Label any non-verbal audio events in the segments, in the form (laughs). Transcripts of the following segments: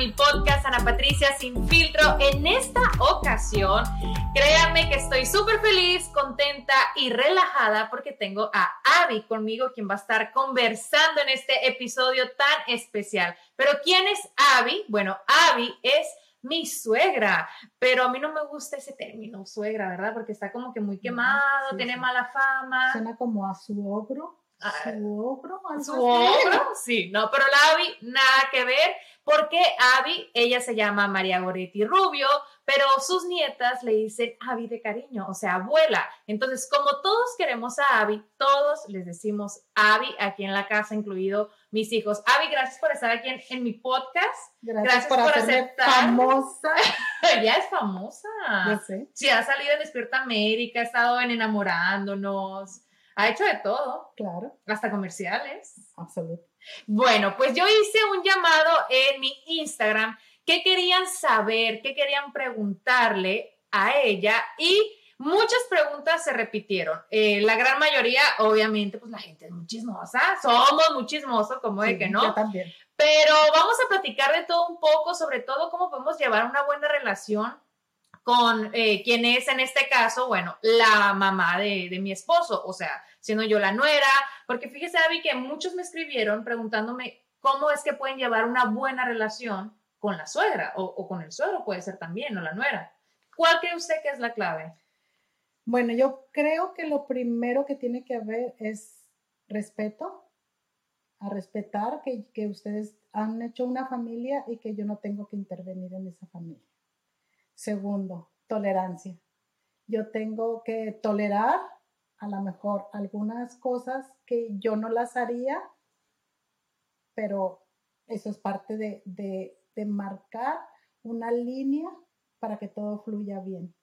Mi podcast Ana Patricia Sin Filtro. En esta ocasión, créanme que estoy súper feliz, contenta y relajada porque tengo a Abby conmigo, quien va a estar conversando en este episodio tan especial. Pero ¿quién es Abby? Bueno, Abby es mi suegra, pero a mí no me gusta ese término, suegra, ¿verdad? Porque está como que muy quemado, Sí, tiene sí. mala fama. Suena como a su ogro. Su algo Su (laughs) sí, no, pero la Abby nada que ver, porque Abby, ella se llama María Goretti Rubio, pero sus nietas le dicen Abby de cariño, o sea, abuela. Entonces, como todos queremos a Abby, todos les decimos Abby aquí en la casa, incluido mis hijos. Abby, gracias por estar aquí en, en mi podcast. Gracias, Gracias por, por aceptar. famosa. (laughs) Ella es famosa. Sé. Sí, ha salido en Despierta América, ha estado en Enamorándonos, ha hecho de todo, Claro, hasta comerciales. absoluto. Bueno, pues yo hice un llamado en mi Instagram. ¿Qué querían saber? ¿Qué querían preguntarle a ella? Y muchas preguntas se repitieron. Eh, la gran mayoría, obviamente, pues la gente es muy chismosa. Somos muy chismosos, como de Sí, que Yo no. también. Pero vamos a platicar de todo un poco, sobre todo cómo podemos llevar una buena relación con eh, quien es en este caso, bueno, la mamá de, de mi esposo, o sea, siendo yo la nuera, porque fíjese, Abby, que muchos me escribieron preguntándome cómo es que pueden llevar una buena relación con la suegra o, con el suegro, puede ser también, o la nuera. ¿Cuál cree usted que es la clave? Bueno, yo creo que lo primero que tiene que haber es respeto, a respetar que, que ustedes han hecho una familia y que yo no tengo que intervenir en esa familia. Segundo, tolerancia. Yo tengo que tolerar a lo mejor algunas cosas que yo no las haría, pero eso es parte de, de- de marcar una línea para que todo fluya bien.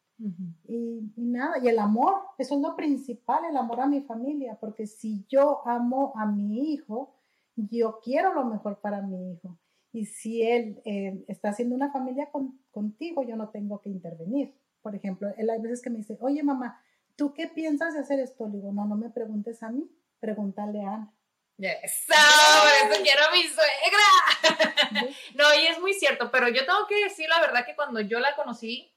Y, y nada, y el amor, eso es lo principal, el amor a mi familia, porque si yo amo a mi hijo, yo quiero lo mejor para mi hijo. Y si él eh, está haciendo una familia con- contigo, yo no tengo que intervenir. Por ejemplo, él hay veces que me dice, oye mamá, ¿tú qué piensas de hacer esto? Le digo, no, no me preguntes a mí, pregúntale a Ana. Eso, por eso quiero a mi suegra. no, y es muy cierto, pero yo tengo que decir la verdad que cuando yo la conocí,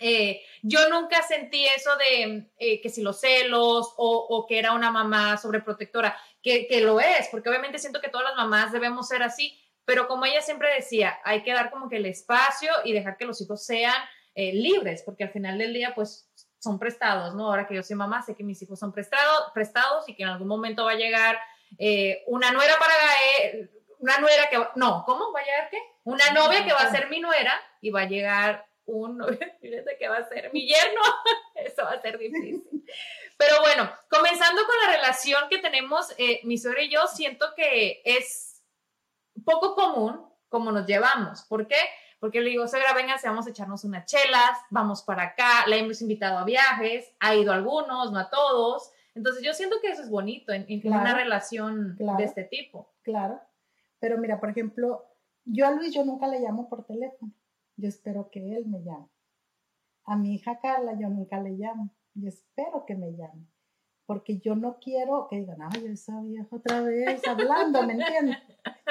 eh, yo nunca sentí eso de eh, que si los celos o, o que era una mamá sobreprotectora, que, que lo es, porque obviamente siento que todas las mamás debemos ser así, pero como ella siempre decía, hay que dar como que el espacio y dejar que los hijos sean eh, libres, porque al final del día, pues son prestados, ¿no? Ahora que yo soy mamá, sé que mis hijos son prestado- prestados y que en algún momento va a llegar eh, una nuera para eh, una nuera que va- no, ¿cómo va a llegar qué? Una novia que va a ser mi nuera y va a llegar un (laughs) fíjate que va a ser mi yerno. (laughs) Eso va a ser difícil. Pero bueno, comenzando con la relación que tenemos eh, mi suegra y yo, siento que es poco común como nos llevamos. ¿Por qué? Porque le digo, suegra, venga, vamos a echarnos unas chelas, vamos para acá, la hemos invitado a viajes, ha ido a algunos, no a todos. Entonces yo siento que eso es bonito en, en una relación claro. de este tipo. Claro. Pero mira, por ejemplo, yo a Luis yo nunca le llamo por teléfono. Yo espero que él me llame. A mi hija Carla yo nunca le llamo. Yo espero que me llame. Porque yo no quiero que digan, ay, esa vieja otra vez hablando, ¿me entiendes?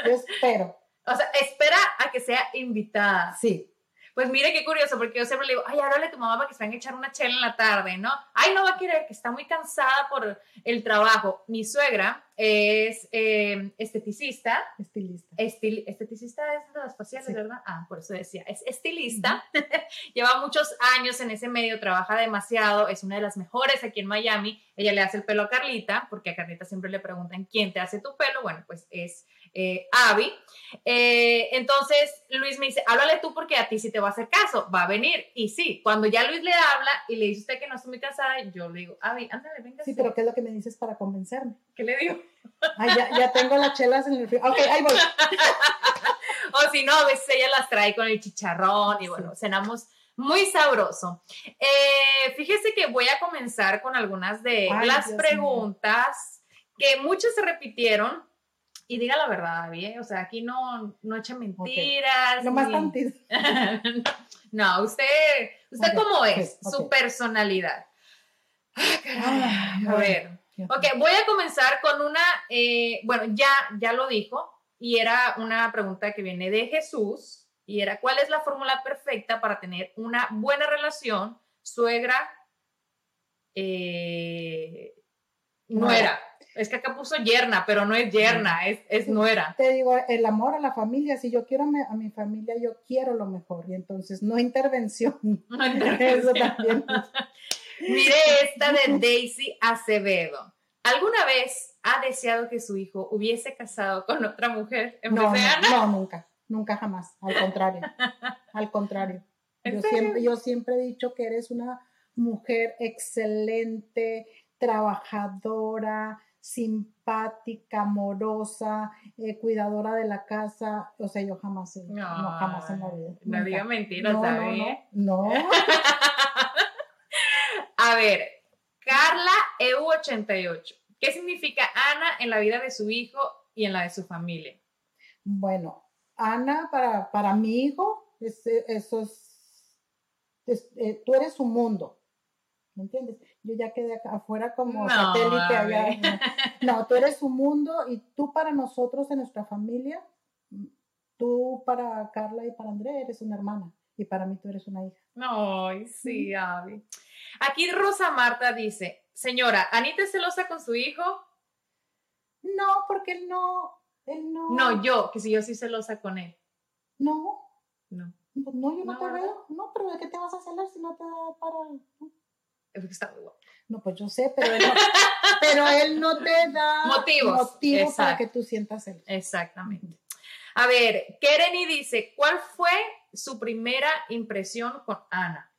Yo espero. O sea, espera a que sea invitada. Sí, Pues mire qué curioso, porque yo siempre le digo, ay, háblale a tu mamá para que se van a echar una chela en la tarde, ¿no? Ay, no va a querer, que está muy cansada por el trabajo. Mi suegra es eh, esteticista. Estilista. Estil, esteticista es de las faciales, ¿verdad? Ah, por eso decía, es estilista. (laughs) Lleva muchos años en ese medio, trabaja demasiado, es una de las mejores aquí en Miami. Ella le hace el pelo a Carlita, porque a Carlita siempre le preguntan quién te hace tu pelo. Bueno, pues es eh, Abby. Eh, entonces Luis me dice, háblale tú porque a ti sí te va a hacer caso, va a venir. Y sí, cuando ya Luis le habla y le dice usted que no estoy muy casada, yo le digo, Abby, ándale, venga. Sí, pero ¿qué es lo que me dices para convencerme? ¿Qué le digo? Ay, ya, ya tengo las chelas en el frío. Ok, ahí voy. (laughs) o si no, a veces ella las trae con el chicharrón y bueno, cenamos muy sabroso. Eh, fíjese que voy a comenzar con algunas de Ay, las Dios preguntas que muchas se repitieron. Y diga la verdad, Abby, ¿eh? O sea, aquí no, no eche mentiras. Nomás ni- tantito. (laughs) no, usted, usted cómo es, su personalidad. Ah, caray. Ah, a ver. Ok, voy a comenzar con una, eh, bueno, ya, ya lo dijo, y era una pregunta que viene de Jesús, y era, ¿cuál es la fórmula perfecta para tener una buena relación suegra, eh, nuera? Es que acá puso yerna, pero no es yerna, es, es nuera. Te digo, el amor a la familia, si yo quiero a mi, familia, yo quiero lo mejor. Y entonces, no intervención. (laughs) Eso también. Mire esta de Daisy Acevedo. ¿Alguna vez ha deseado que su hijo hubiese casado con otra mujer en No, vez de Ana? no, no, nunca. Nunca jamás. Al contrario. Al contrario. (laughs) ¿En Yo siempre, yo siempre he dicho que eres una mujer excelente, trabajadora, simpática, amorosa, eh, cuidadora de la casa. O sea, yo jamás, he- no, jamás en la vida. No diga mentiras, no, no, no, no. (laughs) A ver, Carla EU88. ¿Qué significa Ana en la vida de su hijo y en la de su familia? Bueno, Ana, para, para mi hijo, es- eso es, es- eh, tú eres su mundo, ¿me entiendes? Yo ya quedé acá afuera como No, satélite allá. (laughs) No, tú eres su mundo y tú para nosotros en nuestra familia, tú para Carla y para André eres una hermana y para mí tú eres una hija. Ay, sí, Abby. Aquí Rosa Marta dice, señora, ¿Anita es celosa con su hijo? No, porque él no, él no. No, yo, que si yo soy celosa con él. No, No, no, yo no, No, te ¿verdad? veo. No, pero ¿de qué te vas a celar si no te da para...? Es que está muy guapo. No, pues yo sé, pero él no, (laughs) pero él no te da Motivos, motivo para que tú sientas celos. Exactamente. A ver, Kereni dice, ¿cuál fue su primera impresión con Ana?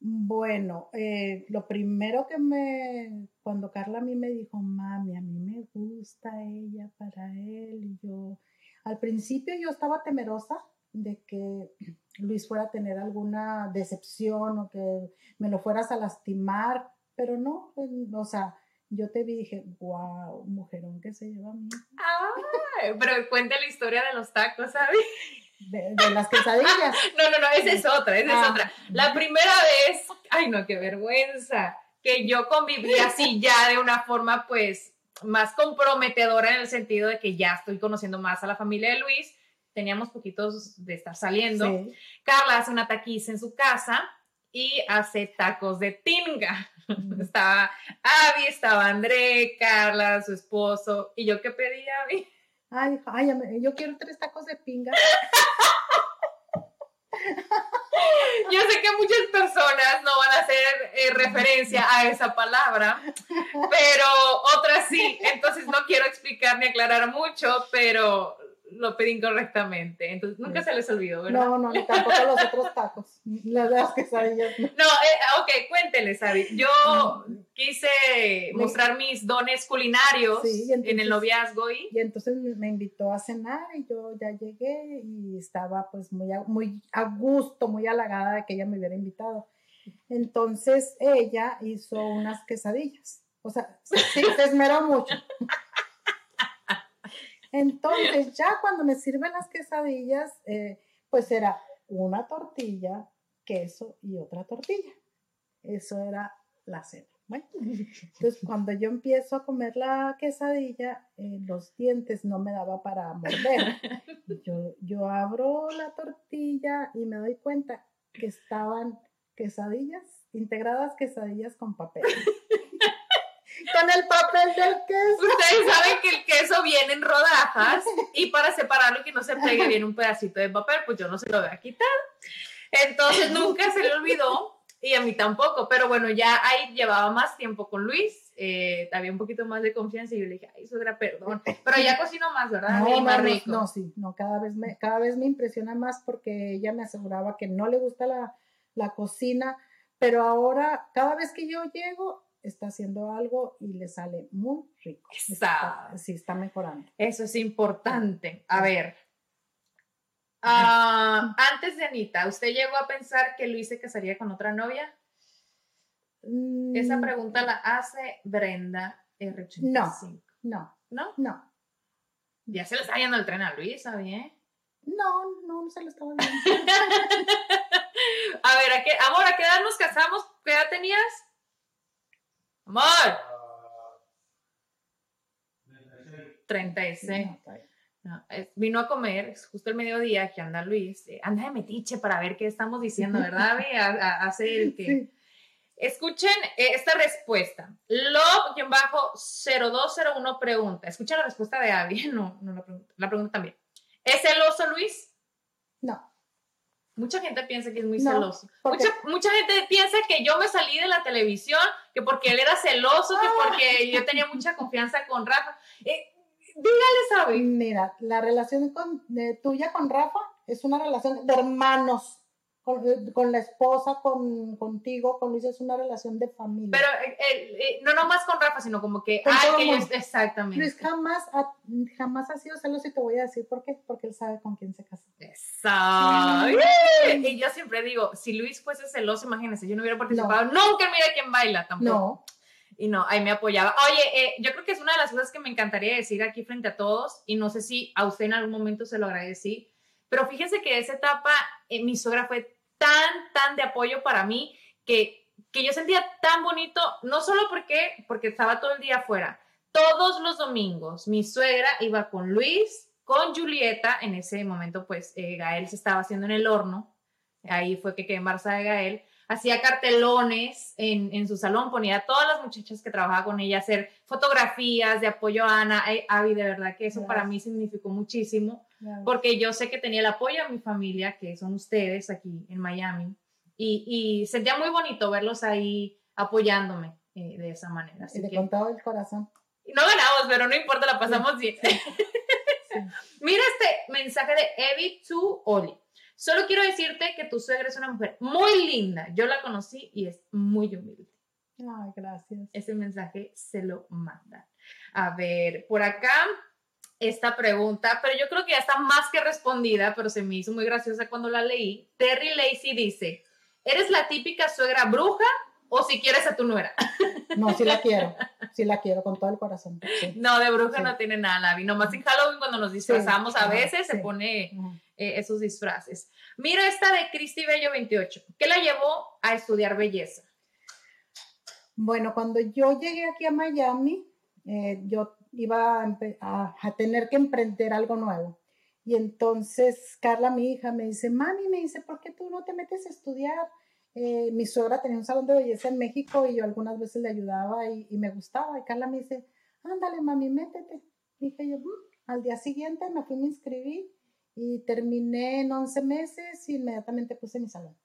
Bueno, eh, lo primero que me, cuando Carla a mí me dijo, mami, a mí me gusta ella para él, y yo, al principio yo estaba temerosa de que Luis fuera a tener alguna decepción o que me lo fueras a lastimar, pero no, pues, o sea, yo te vi y dije, wow, mujerón que se lleva a mí, Ay, pero cuente la historia de los tacos, ¿sabes? de, de las quesadillas. (laughs) No, no, no, esa es otra, esa es Ah. otra. La primera vez, ay no, qué vergüenza, que yo conviví así ya de una forma pues más comprometedora en el sentido de que ya estoy conociendo más a la familia de Luis, teníamos poquitos de estar saliendo. Sí. Carla hace una taquiza en su casa y hace tacos de tinga. Estaba Abby, estaba André, Carla, su esposo, y yo qué pedí, Abby. Ay, ay, yo quiero tres tacos de pinga. Yo sé que muchas personas no van a hacer eh, referencia a esa palabra, pero otras sí. Entonces no quiero explicar ni aclarar mucho, pero lo pedí incorrectamente. Entonces nunca se les olvidó, ¿verdad? No, no, ni tampoco los otros tacos. (laughs) Las, las quesadillas. no. No, eh, ok, cuénteles, Abby. Yo (laughs) quise Me- mostrar mis dones culinarios Sí, y en el entonces- noviazgo y Y entonces me me invitó a cenar y yo ya llegué y estaba pues muy a, muy a gusto, muy halagada de que ella me hubiera invitado. Entonces ella hizo unas quesadillas. O sea, sí, se esmeró mucho. (laughs) Entonces ya cuando me sirven las quesadillas, eh, pues era una tortilla, queso y otra tortilla. Eso era la cena. Entonces cuando yo empiezo a comer la quesadilla, eh, los dientes no me daba para morder. Yo, yo abro la tortilla y me doy cuenta que estaban quesadillas, integradas quesadillas con papel. Con el papel del queso. Ustedes saben que el queso viene en rodajas y para separarlo y que no se pegue bien un pedacito de papel, pues yo no se lo voy a quitar. Entonces nunca se le olvidó y a mí tampoco, pero bueno, ya ahí llevaba más tiempo con Luis, eh, había un poquito más de confianza y yo le dije, ay, suegra, perdón, pero ya cocino más, ¿verdad? No, más no, rico. no, sí, no, cada vez me, cada vez me impresiona más porque ella me aseguraba que no le gusta la, la cocina, pero ahora cada vez que yo llego está haciendo algo y le sale muy rico. Está. sí, está mejorando. Eso es importante. A ver. ah, antes de Anita, ¿usted llegó a pensar que Luis se casaría con otra novia? Esa Mm, pregunta la hace Brenda R85. No, ¿No? no, Ya se le está yendo el tren a Luis, ¿sabes? no, no, no se lo estaba viendo. (laughs) A ver, ¿a qué, amor, ¿a qué edad nos casamos? ¿Qué edad tenías? Amor, 36. No, es- vino a comer es justo el mediodía que anda Luis. eh, anda de metiche para ver qué estamos diciendo, (laughs) ¿verdad? Abby? Hace el que. Sí. Escuchen eh, esta respuesta. Love-0201 pregunta. Escuchen la respuesta de Abby. (laughs) No, no la pregunta. La pregunta también. ¿Es celoso Luis? No, Mucha gente piensa que es muy No, celoso. porque- Mucha, mucha gente piensa que yo me salí de la televisión, que porque él era celoso, que porque yo tenía mucha confianza con Rafa. Eh, dígale, Abby. mira, la relación con, de- tuya con Rafa es una relación de hermanos. Con, con la esposa, con, contigo, con Luis, es una relación de familia. Pero eh, eh, eh, no nomás con Rafa, sino como que, Con ay, que exactamente. Luis jamás ha, jamás ha sido celoso y te voy a decir por qué, porque él sabe con quién se casa. Exacto. Y yo siempre digo, si Luis fuese celoso, imagínense, yo no hubiera participado nunca en Mira quién baila tampoco. No, Y no, ahí me apoyaba. Oye, eh, yo creo que es una de las cosas que me encantaría decir aquí frente a todos, y no sé si a usted en algún momento se lo agradecí, pero fíjense que esa etapa, eh, mi suegra fue tan, tan de apoyo para mí que, que yo sentía tan bonito, no solo porque, porque estaba todo el día afuera, todos los domingos mi suegra iba con Luis, con Julieta, en ese momento pues eh, Gael se estaba haciendo en el horno, ahí fue que quedé embarazada de Gael, hacía cartelones en, en su salón, ponía a todas las muchachas que trabajaba con ella a hacer fotografías de apoyo a Ana, eh, Abby, de verdad que eso para mí significó muchísimo, porque yo sé que tenía el apoyo de mi familia, que son ustedes aquí en Miami, y, y sentía muy bonito verlos ahí apoyándome eh, de esa manera. Así y de que, con todo el corazón. no ganamos, pero no importa, la pasamos bien. Sí. (laughs) Mira este mensaje de Evi to Oli. Solo quiero decirte que tu suegra es una mujer muy linda. Yo la conocí y es muy humilde. Ay, gracias. Ese mensaje se lo mandan. A ver, por acá esta pregunta, pero yo creo que ya está más que respondida, pero se me hizo muy graciosa cuando la leí. Terry Lacey dice, ¿eres la típica suegra bruja o si quieres a tu nuera? (laughs) No, sí la quiero, sí la quiero con todo el corazón. sí. No, de bruja Sí. no tiene nada, Lavi. Nomás en Halloween cuando nos disfrazamos a veces se pone eh, esos disfraces. Mira esta de Cristi Bello 28. ¿Qué la llevó a estudiar belleza? Bueno, cuando yo llegué aquí a Miami, eh, yo iba a, a- a tener que emprender algo nuevo. Y entonces Carla, mi hija, me dice, mami, me dice, ¿por qué tú no te metes a estudiar? Eh, mi suegra tenía un salón de belleza en México y yo algunas veces le ayudaba y, y me gustaba. Y Carla me dice, ándale, mami, métete. Dije yo, "Mm". al día siguiente me fui, me inscribí y terminé en 11 meses y inmediatamente puse mi salón.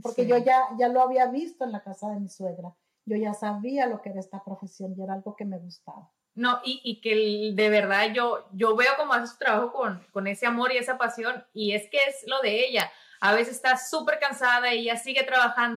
Porque Sí. yo ya, ya lo había visto en la casa de mi suegra. Yo ya sabía lo que era esta profesión y era algo que me gustaba. No, y, y que de verdad yo, yo veo cómo hace su trabajo con, con ese amor y esa pasión, y es que es lo de ella. A veces está súper cansada y ella sigue trabajando.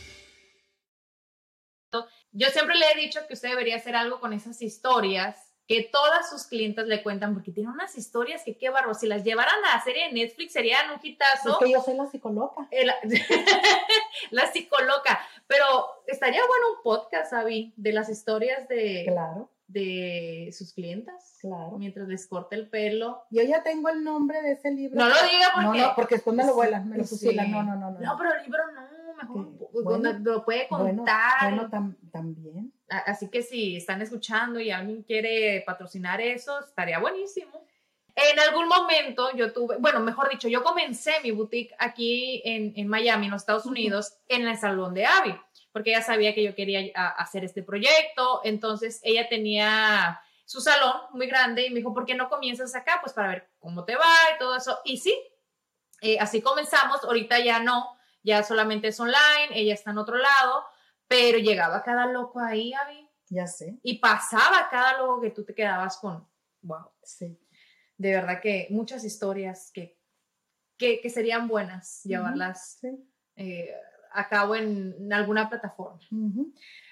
Yo siempre le he dicho que usted debería hacer algo con esas historias que todas sus clientes le cuentan, porque tiene unas historias que qué barro, si las llevaran a la serie de Netflix serían un hitazo. Es que yo soy la psicóloga. la, (laughs) la psicóloga, pero estaría bueno un podcast, Abby, de las historias de, Claro, de sus clientas. claro. Mientras les corta el pelo. Yo ya tengo el nombre de ese libro. No lo diga porque... No, no, porque después me lo vuelan, me lo Sí. fusilan. No, no, no, no. No, pero el libro no, mejor po- Bueno, donde lo puede Bueno, contar. bueno, tam- también. Así que si están escuchando y alguien quiere patrocinar eso, estaría buenísimo. En algún momento yo tuve, bueno, mejor dicho, yo comencé mi boutique aquí en, en Miami, en los Estados Unidos, en el salón de Abby, porque ella sabía que yo quería a- hacer este proyecto, entonces ella tenía su salón muy grande y me dijo, ¿por qué no comienzas acá? Pues para ver cómo te va y todo eso. Y sí, eh, así comenzamos, ahorita ya no, ya solamente es online, ella está en otro lado, pero llegaba cada loco ahí, Abby, Ya sé, y pasaba cada loco que tú te quedabas con, wow, sí. de verdad que muchas historias que, que, que serían buenas llevarlas sí. eh, a cabo en, en alguna plataforma.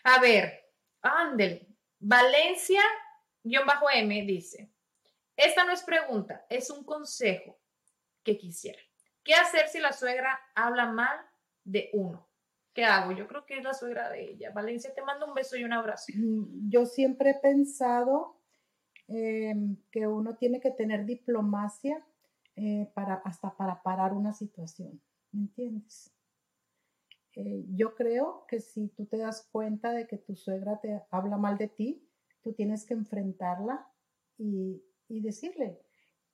A ver, Ándel, Valencia-M dice, esta no es pregunta, es un consejo que quisiera. ¿Qué hacer si la suegra habla mal de uno? ¿Qué hago? Yo creo que es la suegra de ella. Valencia, te mando un beso y un abrazo. Mm, Yo siempre he pensado em, que uno tiene que tener diplomacia eh, hasta para parar una situación, ¿me entiendes? Eh, yo creo que si tú te das cuenta de que tu suegra te habla mal de ti, tú tienes que enfrentarla y, y decirle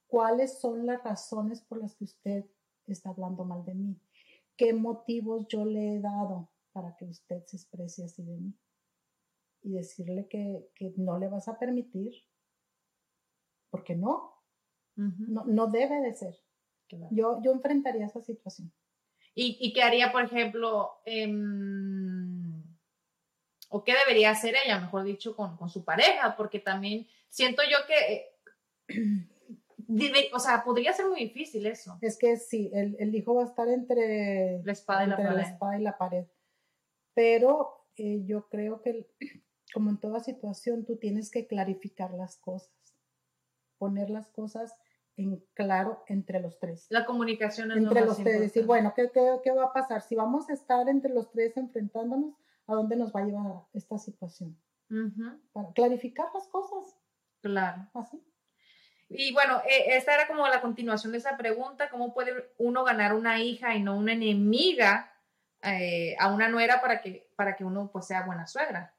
cuáles son las razones por las que usted está hablando mal de mí, qué motivos yo le he dado para que usted se exprese así de mí y decirle que, que no le vas a permitir, porque no, no, no debe de ser. Claro. Yo, yo enfrentaría esa situación. ¿Y, y qué haría, por ejemplo, em, o qué debería hacer ella, mejor dicho, con, con su pareja? Porque también siento yo que, eh, debe- o sea, podría ser muy difícil eso. Es que sí, el, el hijo va a estar entre La espada y la entre pared. espada y la pared. Pero eh, yo creo que, como en toda situación, tú tienes que clarificar las cosas, poner las cosas en claro entre los tres. La comunicación es lo Entre más los tres, decir, bueno, ¿qué, qué, qué va a pasar? Si vamos a estar entre los tres enfrentándonos, ¿a dónde nos va a llevar esta situación? Ujú, Para clarificar las cosas, claro. así. Y bueno, eh, esta era como la continuación de esa pregunta, ¿cómo puede uno ganar una hija y no una enemiga eh, a una nuera para que, para que uno pues sea buena suegra?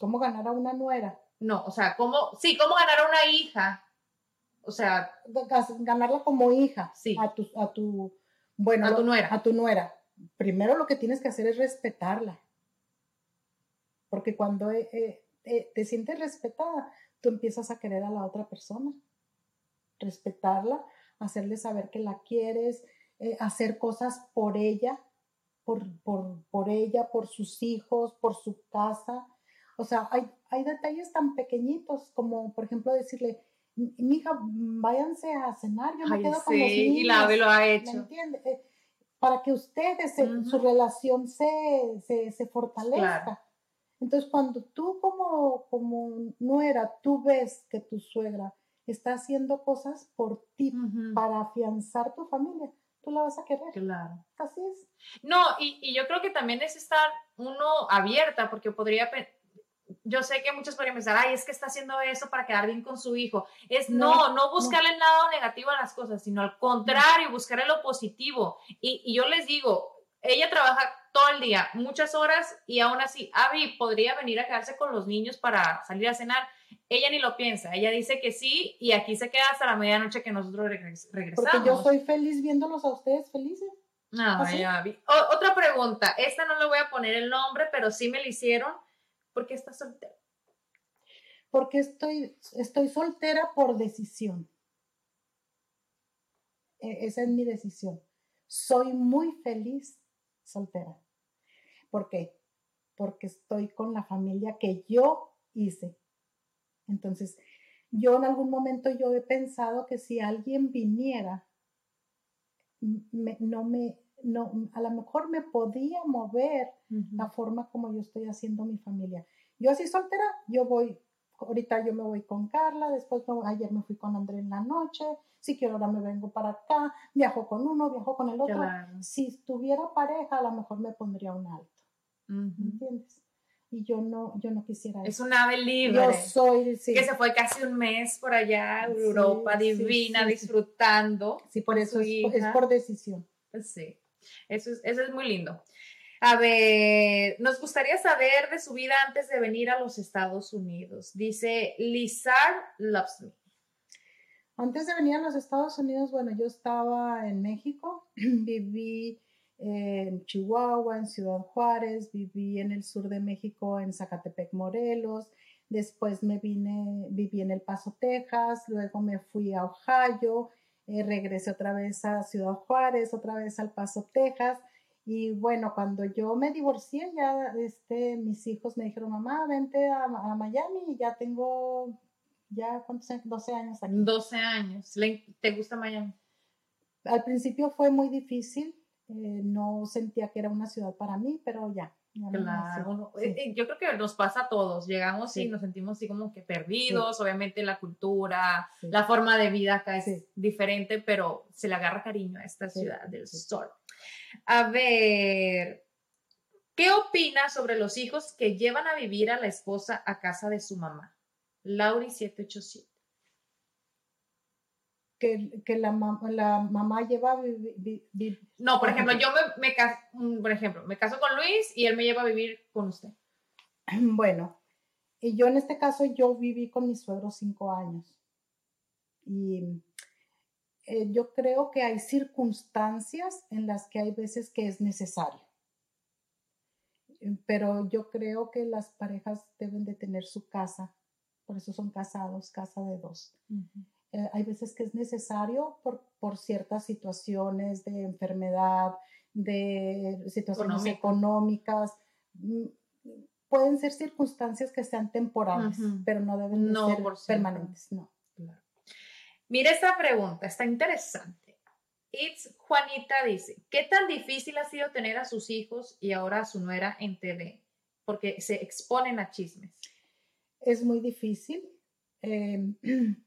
¿Cómo ganar a una nuera? No, o sea, ¿cómo, sí, cómo ganar a una hija? O sea, ganarla como hija Sí. a tu, a tu, bueno, A tu nuera. A tu nuera. Primero lo que tienes que hacer es respetarla. Porque cuando eh, te sientes respetada, tú empiezas a querer a la otra persona. Respetarla, hacerle saber que la quieres, eh, hacer cosas por ella, por, por, por ella, por sus hijos, por su casa. O sea, hay, hay detalles tan pequeñitos como, por ejemplo, decirle, mi hija, váyanse a cenar, yo me ay, quedo con los sí, niños. y la Ave lo ha ¿Me hecho. entiende? Eh, para que ustedes, se- Ujú. su relación se, se, se fortalezca. Claro. Entonces, cuando tú como, como nuera, tú ves que tu suegra está haciendo cosas por ti para afianzar tu familia, tú la vas a querer. Claro. Así es. No, y, y yo creo que también es estar uno abierta, porque podría, yo sé que muchos podrían pensar, ay, es que está haciendo eso para quedar bien con su hijo. Es no, No, no, buscarle el lado negativo a las cosas, sino al contrario, buscarle lo positivo. Y, y yo les digo, ella trabaja todo el día, muchas horas, y aún así, Abby podría venir a quedarse con los niños para salir a cenar. Ella ni lo piensa, ella dice que sí, y aquí se queda hasta la medianoche que nosotros regres- regresamos. Porque yo soy feliz viéndolos a ustedes felices. Ay, ¿Así? Abby. O- otra pregunta. Esta no le voy a poner el nombre, pero sí me la hicieron ¿Por qué estás soltera? Porque estoy, estoy soltera por decisión. E- esa es mi decisión. Soy muy feliz soltera. ¿Por qué? Porque estoy con la familia que yo hice. Entonces, yo en algún momento yo he pensado que si alguien viniera, me- no me, no, a lo mejor me podía mover la forma como yo estoy haciendo mi familia. Yo así soltera, yo voy, ahorita yo me voy con Carla, después me- ayer me fui con André en la noche, si quiero ahora me vengo para acá, viajo con uno, viajo con el otro. Claro. Si tuviera pareja, a lo mejor me pondría un alto, ¿me Ujú. entiendes? Y yo no, yo no quisiera Es un ave libre. Yo soy, sí, Que se fue casi un mes por allá, a Europa, sí, divina, sí, disfrutando. sí, por eso es, es por decisión. Pues Sí, eso es, eso es muy lindo. A ver, nos gustaría saber de su vida antes de venir a los Estados Unidos. Dice Lizard Loves Me. Antes de venir a los Estados Unidos, bueno, yo estaba en México, (clears throat) viví en Chihuahua, en Ciudad Juárez, viví en el sur de México, en Zacatepec, Morelos, después me vine, viví en El Paso, Texas, luego me fui a Ohio, eh, regresé otra vez a Ciudad Juárez, otra vez al Paso, Texas, y bueno, cuando yo me divorcié, ya este, mis hijos me dijeron, mamá, vente a, a Miami, y ya tengo, ya, ¿cuántos años? 12 años aquí. 12 años. ¿Te gusta Miami? Al principio fue muy difícil, eh, no sentía que era una ciudad para mí, pero ya. Claro. Sí. eh, eh, Yo creo que nos pasa a todos. Llegamos y nos sentimos así como que perdidos. Obviamente la cultura, la forma de vida acá es diferente, pero se le agarra cariño a esta ciudad del sol. A ver, ¿qué opina sobre los hijos que llevan a vivir a la esposa a casa de su mamá? Lauri 787. Que, que la, la mamá lleva a vi- vi- No, por ejemplo, yo me, me caso, mm, por ejemplo, me caso con Luis y él me lleva a vivir con usted. (clears throat) Bueno, y yo en este caso yo viví con mis suegros cinco años. Y eh, yo creo que hay circunstancias en las que hay veces que es necesario. Eh, Pero yo creo que las parejas deben de tener su casa, por eso son casados, casa de dos. Eh, hay veces que es necesario por, por ciertas situaciones de enfermedad, de situaciones Económico. económicas. Mm, Pueden ser circunstancias que sean temporales, Ujú. pero no deben de No ser por permanentes. No. Claro. Mira esta pregunta, está interesante. It's Juanita dice, ¿qué tan difícil ha sido tener a sus hijos y ahora a su nuera en TV? Porque se exponen a chismes. Es muy difícil. Eh, (clears throat)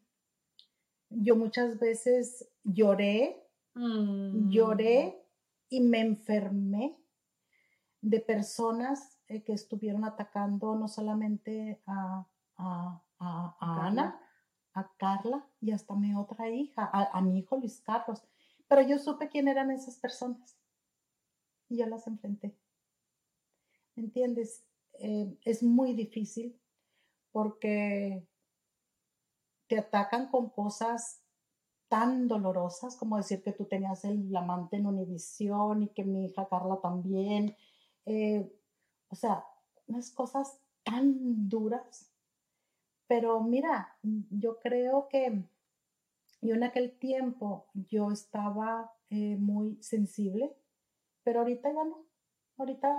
yo muchas veces lloré, Mm. lloré y me enfermé de personas eh, que estuvieron atacando no solamente a, a- a- a. Ana, a Carla y hasta a mi otra hija, a, a mi hijo Luis Carlos. Pero yo supe quién eran esas personas y yo las enfrenté. ¿Me entiendes? Eh, es muy difícil porque te atacan con cosas tan dolorosas como decir que tú tenías el amante en Univisión y que mi hija Carla también. Eh, o sea, unas cosas tan duras. Pero mira, yo creo que yo en aquel tiempo yo estaba eh, muy sensible, pero ahorita ya no. Ahorita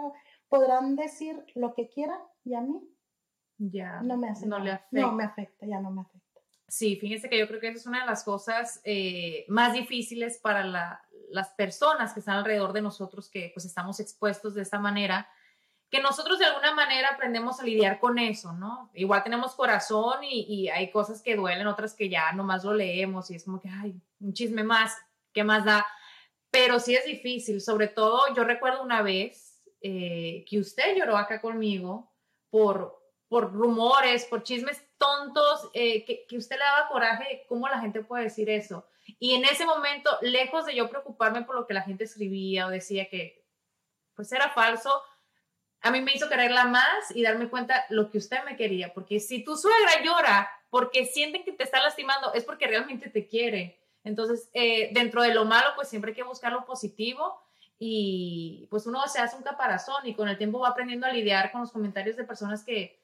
podrán decir lo que quieran y a mí Ya. no me hace no le afecta. No me afecta, ya no me afecta. Sí, fíjense que yo creo que esa es una de las cosas eh, más difíciles para la- las personas que están alrededor de nosotros, que pues estamos expuestos de esta manera, que nosotros de alguna manera aprendemos a lidiar con eso, ¿no? Igual tenemos corazón y, y hay cosas que duelen, otras que ya nomás lo leemos y es como que, ay, un chisme más, ¿qué más da? Pero sí es difícil, sobre todo yo recuerdo una vez eh, que usted lloró acá conmigo por, por rumores, por chismes tontos, eh, que, que usted le daba coraje cómo la gente puede decir eso. Y en ese momento, lejos de yo preocuparme por lo que la gente escribía o decía que pues era falso, a mí me hizo quererla más y darme cuenta lo que usted me quería, porque si tu suegra llora porque sienten que te está lastimando, es porque realmente te quiere. Entonces, eh, dentro de lo malo, pues siempre hay que buscar lo positivo y pues uno se hace un caparazón y con el tiempo va aprendiendo a lidiar con los comentarios de personas que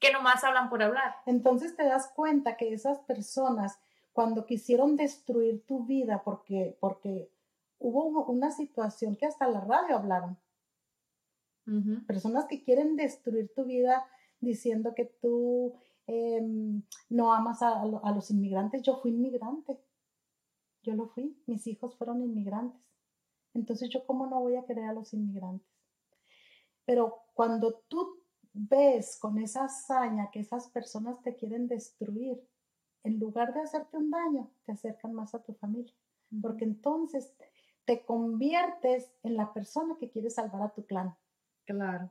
que nomás hablan por hablar. Entonces te das cuenta que esas personas, cuando quisieron destruir tu vida, porque, porque hubo una situación que hasta la radio hablaron, personas que quieren destruir tu vida diciendo que tú em, no amas a, a los inmigrantes, yo fui inmigrante, yo lo fui, mis hijos fueron inmigrantes. Entonces yo cómo no voy a querer a los inmigrantes. Pero cuando tú ves con esa hazaña que esas personas te quieren destruir, en lugar de hacerte un daño, te acercan más a tu familia. Porque entonces te conviertes en la persona que quiere salvar a tu clan. Claro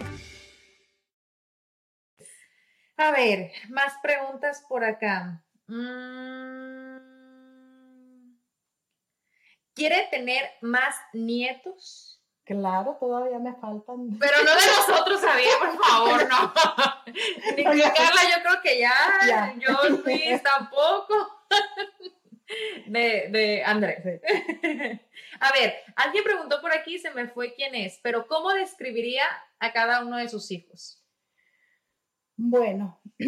A ver, más preguntas por acá. Mm. ¿Quiere tener más nietos? Claro, todavía me faltan. Pero no de nosotros, Javier, por favor, no. (laughs) Ni que Carla, yo creo que ya. Yo Luis (laughs) tampoco. De, de Andrés. A ver, alguien preguntó por aquí, se me fue quién es, pero ¿cómo describiría a cada uno de sus hijos? Bueno, (clears throat)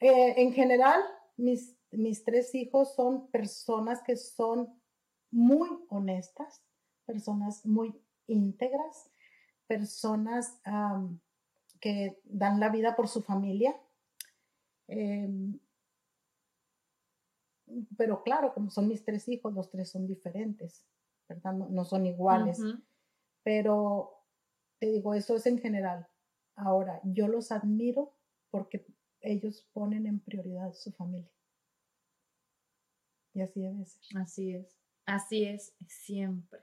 eh, en general, mis, mis tres hijos son personas que son muy honestas, personas muy íntegras, personas que dan la vida por su familia. Em, pero claro, como son mis tres hijos, los tres son diferentes, ¿verdad? No, son iguales. Pero te digo, eso es en general. Ahora, yo los admiro porque ellos ponen en prioridad su familia. Y así debe ser. Así es, así es siempre.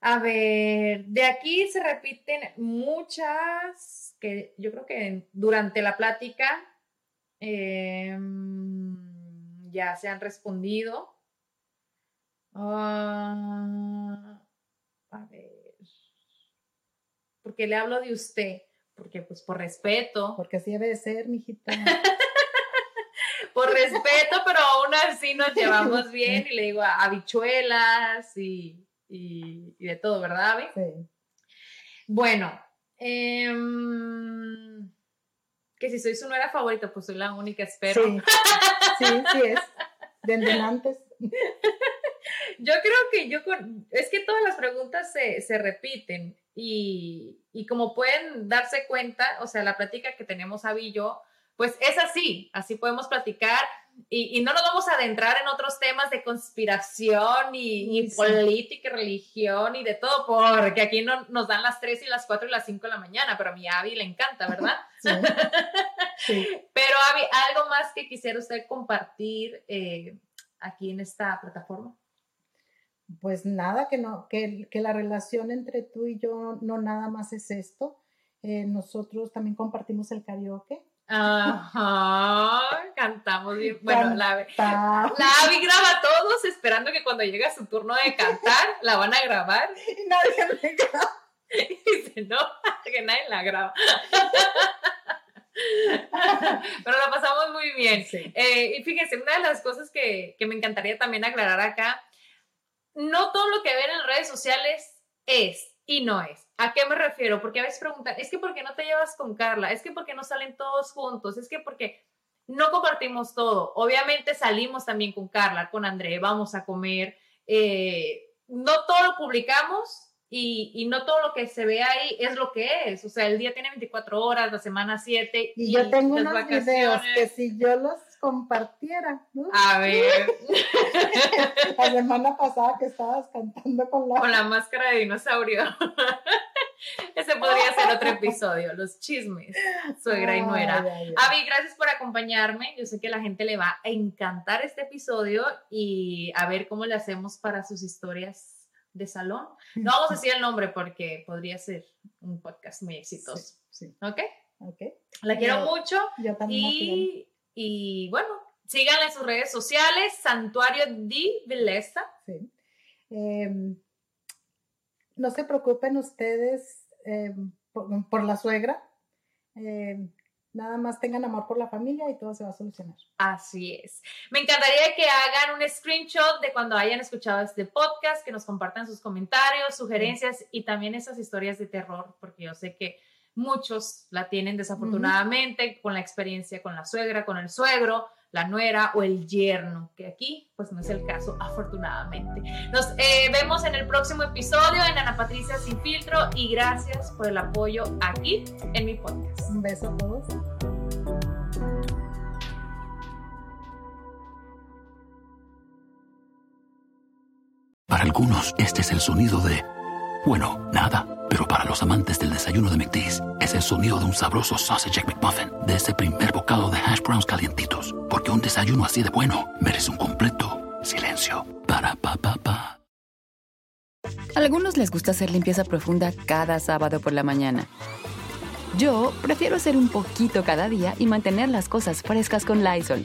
A ver, de aquí se repiten muchas que yo creo que durante la plática em, ya se han respondido. Ah, a ver, porque le hablo de usted porque pues por respeto. Porque así debe de ser, mijita. (laughs) por respeto, pero aún así nos llevamos (laughs) bien y le digo habichuelas y, y, de todo, ¿verdad, Abby? Sí. Bueno, em, que si soy su nuera favorita, pues soy la única, espero. Sí, sí, sí es. Desde antes. (laughs) Yo creo que yo es que todas las preguntas se, se repiten y, y, como pueden darse cuenta, o sea, la plática que tenemos Abby y yo, pues es así, así podemos platicar y, y, no nos vamos a adentrar en otros temas de conspiración y, política y religión y de todo, porque aquí no, nos dan las 3 y las 4 y las 5 de la mañana, pero a mi Abby le encanta, ¿verdad? (laughs) Sí. (laughs) Pero Abby, ¿algo más que quisiera usted compartir eh, aquí en esta plataforma? Pues nada, que, no, que, que, la relación entre tú y yo no nada más es esto. Eh, nosotros también compartimos el karaoke. Ajá, cantamos bien. (laughs) Bueno, la, la Abby graba todos esperando que cuando llegue su turno de cantar la van a grabar. (laughs) Y nadie me graba. (laughs) Y dice, no, que nadie la graba. Pero la pasamos muy bien. Eh, y fíjense, una de las cosas que, que me encantaría también aclarar acá no todo lo que ven en redes sociales es y no es. ¿A qué me refiero? Porque a veces preguntan, es que ¿por qué no te llevas con Carla? Es que ¿por qué no salen todos juntos? Es que porque no compartimos todo. Obviamente salimos también con Carla, con André, vamos a comer. Eh, no todo lo publicamos, y, y, no todo lo que se ve ahí es lo que es. O sea, el día tiene 24 horas, la semana 7. Y, yo tengo unos videos que si yo los compartiera. A ver. (laughs) la semana pasada que estabas cantando con la... Con la máscara de dinosaurio. (laughs) Ese podría ser otro episodio, los chismes, suegra y nuera. Avi, gracias por acompañarme. Yo sé que a la gente le va a encantar este episodio y a ver cómo le hacemos para sus historias de salón. No vamos a decir el nombre porque podría ser un podcast muy exitoso. Sí, ¿Ok? Ok. La quiero mucho. Yo también. Y, y bueno, síganla en sus redes sociales, Santuario di Belleza. Sí. Em, no se preocupen ustedes em, por, la suegra. Em, nada más tengan amor por la familia y todo se va a solucionar. Así es. Me encantaría que hagan un screenshot de cuando hayan escuchado este podcast, que nos compartan sus comentarios, sugerencias y también esas historias de terror, porque yo sé que muchos la tienen desafortunadamente con la experiencia con la suegra, con el suegro la nuera o el yerno, que aquí pues no es el caso afortunadamente. Nos eh, vemos en el próximo episodio en Ana Patricia Sin Filtro y gracias por el apoyo aquí en mi podcast. Un beso a todos. Para algunos este es el sonido de, bueno, nada pero para los amantes del desayuno de McDee's, es el sonido de un sabroso sausage McMuffin, de ese primer bocado de hash browns calientitos, porque un desayuno así de bueno merece un completo silencio. Para pa pa pa. algunos les gusta hacer limpieza profunda cada sábado por la mañana. Yo prefiero hacer un poquito cada día y mantener las cosas frescas con Lysol.